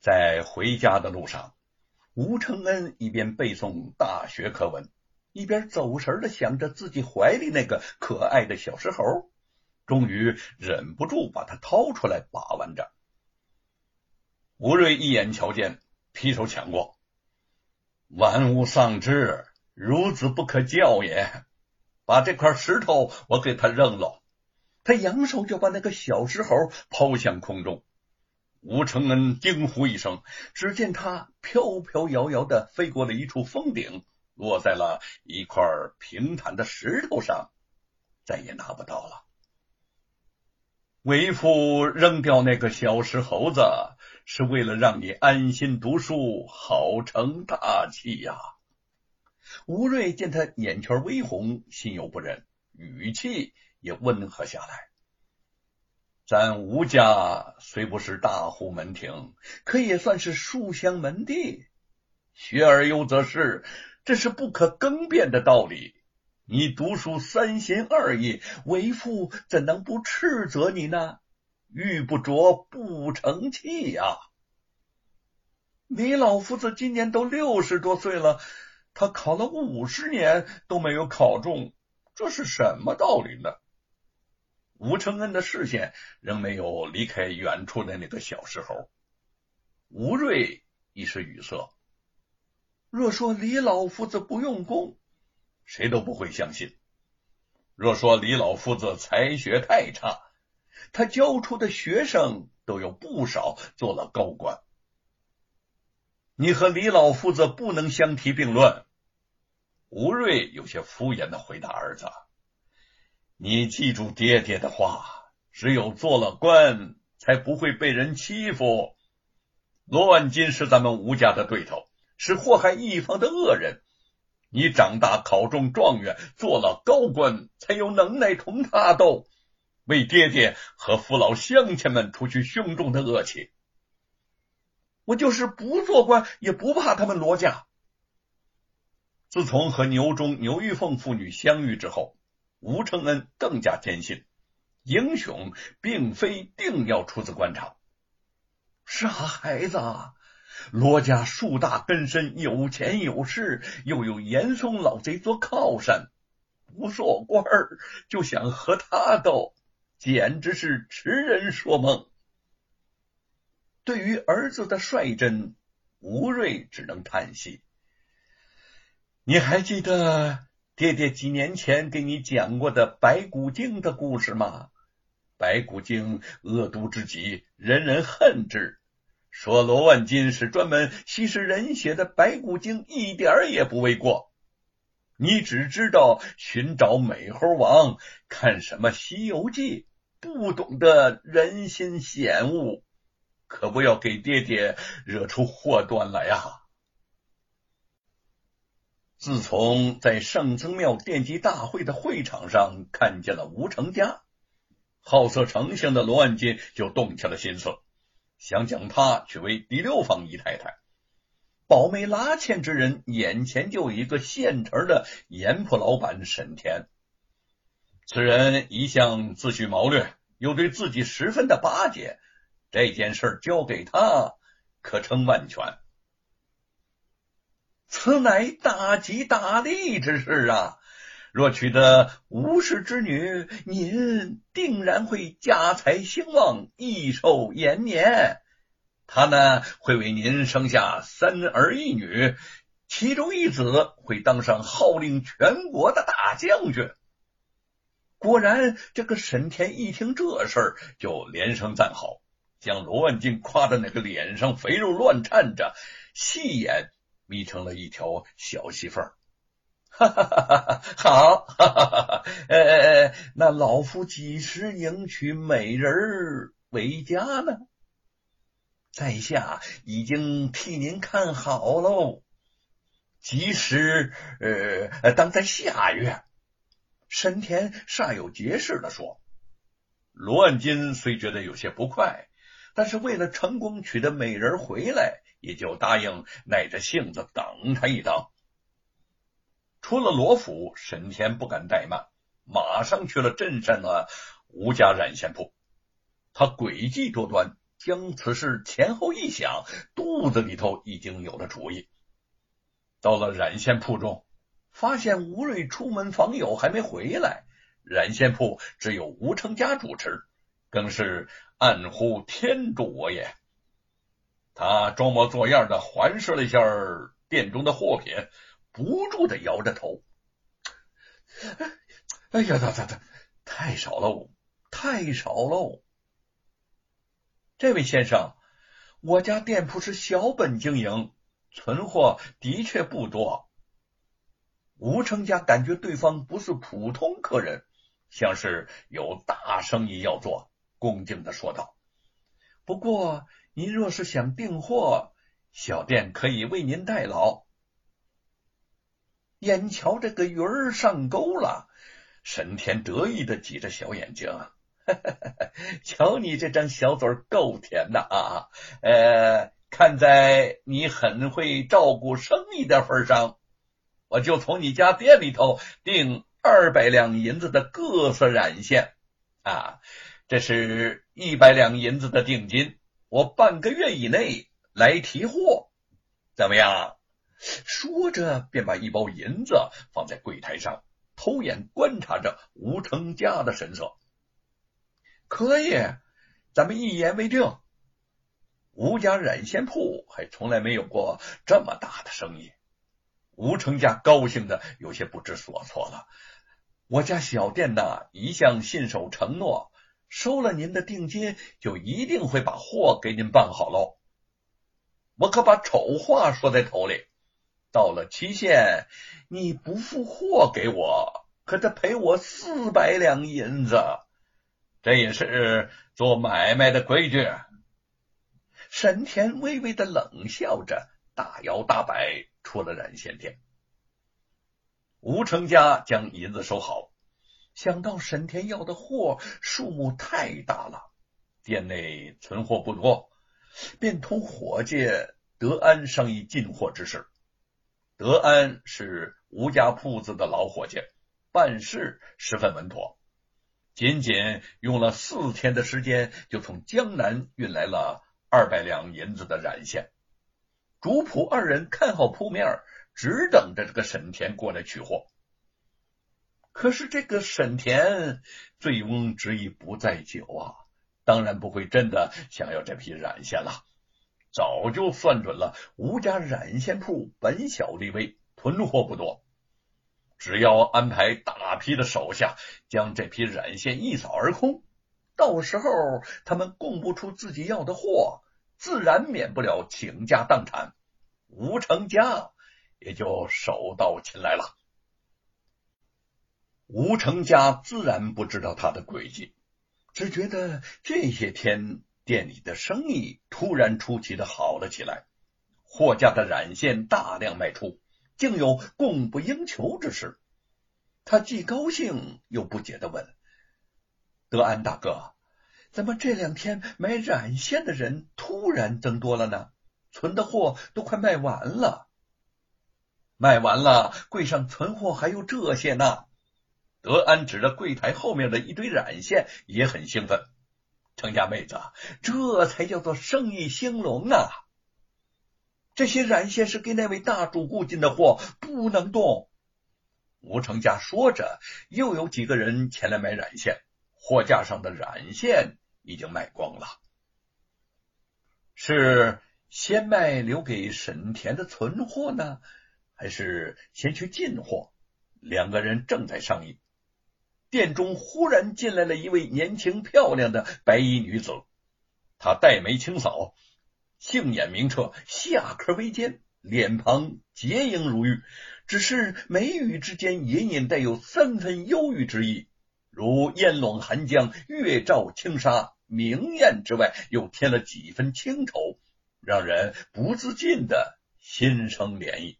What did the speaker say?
在回家的路上，吴承恩一边背诵大学课文，一边走神的想着自己怀里那个可爱的小石猴，终于忍不住把它掏出来把玩着。吴瑞一眼瞧见，劈手抢过：“玩物丧志，孺子不可教也！把这块石头我给他扔了。”他扬手就把那个小石猴抛向空中。吴承恩惊呼一声，只见他飘飘摇摇的飞过了一处峰顶，落在了一块平坦的石头上，再也拿不到了。为父扔掉那个小石猴子，是为了让你安心读书，好成大器呀！吴瑞见他眼圈微红，心有不忍，语气也温和下来。咱吴家虽不是大户门庭，可也算是书香门第。学而优则仕，这是不可更变的道理。你读书三心二意，为父怎能不斥责你呢？玉不琢不成器呀！李老夫子今年都六十多岁了，他考了五十年都没有考中，这是什么道理呢？吴承恩的视线仍没有离开远处的那个小石猴。吴瑞一时语塞。若说李老夫子不用功，谁都不会相信；若说李老夫子才学太差，他教出的学生都有不少做了高官。你和李老夫子不能相提并论。吴瑞有些敷衍的回答儿子。你记住爹爹的话，只有做了官，才不会被人欺负。罗万金是咱们吴家的对头，是祸害一方的恶人。你长大考中状元，做了高官，才有能耐同他斗，为爹爹和父老乡亲们除去胸中的恶气。我就是不做官，也不怕他们罗家。自从和牛中牛玉凤父女相遇之后。吴承恩更加坚信，英雄并非定要出自官场。傻孩子，罗家树大根深，有钱有势，又有严嵩老贼做靠山，不做官儿就想和他斗，简直是痴人说梦。对于儿子的率真，吴瑞只能叹息。你还记得？爹爹几年前给你讲过的白骨精的故事吗？白骨精恶毒之极，人人恨之。说罗万金是专门吸食人血的白骨精，一点也不为过。你只知道寻找美猴王，看什么《西游记》，不懂得人心险恶，可不要给爹爹惹出祸端来呀！自从在圣僧庙奠基大会的会场上看见了吴成家，好色成性的罗万金就动起了心思，想将她娶为第六房姨太太。保媒拉纤之人眼前就有一个现成的盐铺老板沈田，此人一向自诩谋略，又对自己十分的巴结，这件事交给他可称万全。此乃大吉大利之事啊！若娶得吴氏之女，您定然会家财兴旺，益寿延年。他呢，会为您生下三儿一女，其中一子会当上号令全国的大将军。果然，这个沈田一听这事儿，就连声赞好，将罗万金夸的那个脸上肥肉乱颤着，细眼。眯成了一条小细缝儿，哈哈哈哈好，哈哈哈哈呃，那老夫几时迎娶美人为家呢？在下已经替您看好喽，吉时呃，当在下月。神田煞有介事的说。罗万金虽觉得有些不快，但是为了成功娶的美人回来。也就答应耐着性子等他一等。出了罗府，沈天不敢怠慢，马上去了镇上的吴家染线铺。他诡计多端，将此事前后一想，肚子里头已经有了主意。到了染线铺中，发现吴瑞出门访友还没回来，染线铺只有吴成家主持，更是暗呼天助我也。他装模作样的环视了一下店中的货品，不住的摇着头：“哎呀，他他他太少喽，太少喽！这位先生，我家店铺是小本经营。”存货的确不多，吴成家感觉对方不是普通客人，像是有大生意要做，恭敬的说道：“不过您若是想订货，小店可以为您代劳。”眼瞧这个鱼儿上钩了，神田得意的挤着小眼睛：“ 瞧你这张小嘴够甜的啊！”呃。看在你很会照顾生意的份上，我就从你家店里头订二百两银子的各色染线啊，这是一百两银子的定金，我半个月以内来提货，怎么样？说着便把一包银子放在柜台上，偷眼观察着吴成家的神色。可以，咱们一言为定。吴家染线铺还从来没有过这么大的生意，吴成家高兴的有些不知所措了。我家小店呐，一向信守承诺，收了您的定金，就一定会把货给您办好喽。我可把丑话说在头里，到了期限你不付货给我，可得赔我四百两银子，这也是做买卖的规矩。沈田微微的冷笑着，大摇大摆出了染线店。吴成家将银子收好，想到沈田要的货数目太大了，店内存货不多，便同伙计德安商议进货之事。德安是吴家铺子的老伙计，办事十分稳妥，仅仅用了四天的时间，就从江南运来了。二百两银子的染线，主仆二人看好铺面，只等着这个沈田过来取货。可是这个沈田醉翁之意不在酒啊，当然不会真的想要这批染线了。早就算准了，吴家染线铺本小利微，囤货不多，只要安排大批的手下将这批染线一扫而空。到时候他们供不出自己要的货，自然免不了倾家荡产，吴成家也就手到擒来了。吴成家自然不知道他的诡计，只觉得这些天店里的生意突然出奇的好了起来，货架的染线大量卖出，竟有供不应求之势。他既高兴又不解的问。德安大哥，怎么这两天买染线的人突然增多了呢？存的货都快卖完了，卖完了，柜上存货还有这些呢。德安指着柜台后面的一堆染线，也很兴奋。程家妹子，这才叫做生意兴隆啊！这些染线是给那位大主顾进的货，不能动。吴成家说着，又有几个人前来买染线。货架上的染线已经卖光了，是先卖留给沈田的存货呢，还是先去进货？两个人正在商议，店中忽然进来了一位年轻漂亮的白衣女子，她黛眉清扫，杏眼明澈，下颏微尖，脸庞洁莹如玉，只是眉宇之间隐隐带有三分忧郁之意。如烟笼寒江，月照轻纱，明艳之外，又添了几分清愁，让人不自禁的心生涟漪。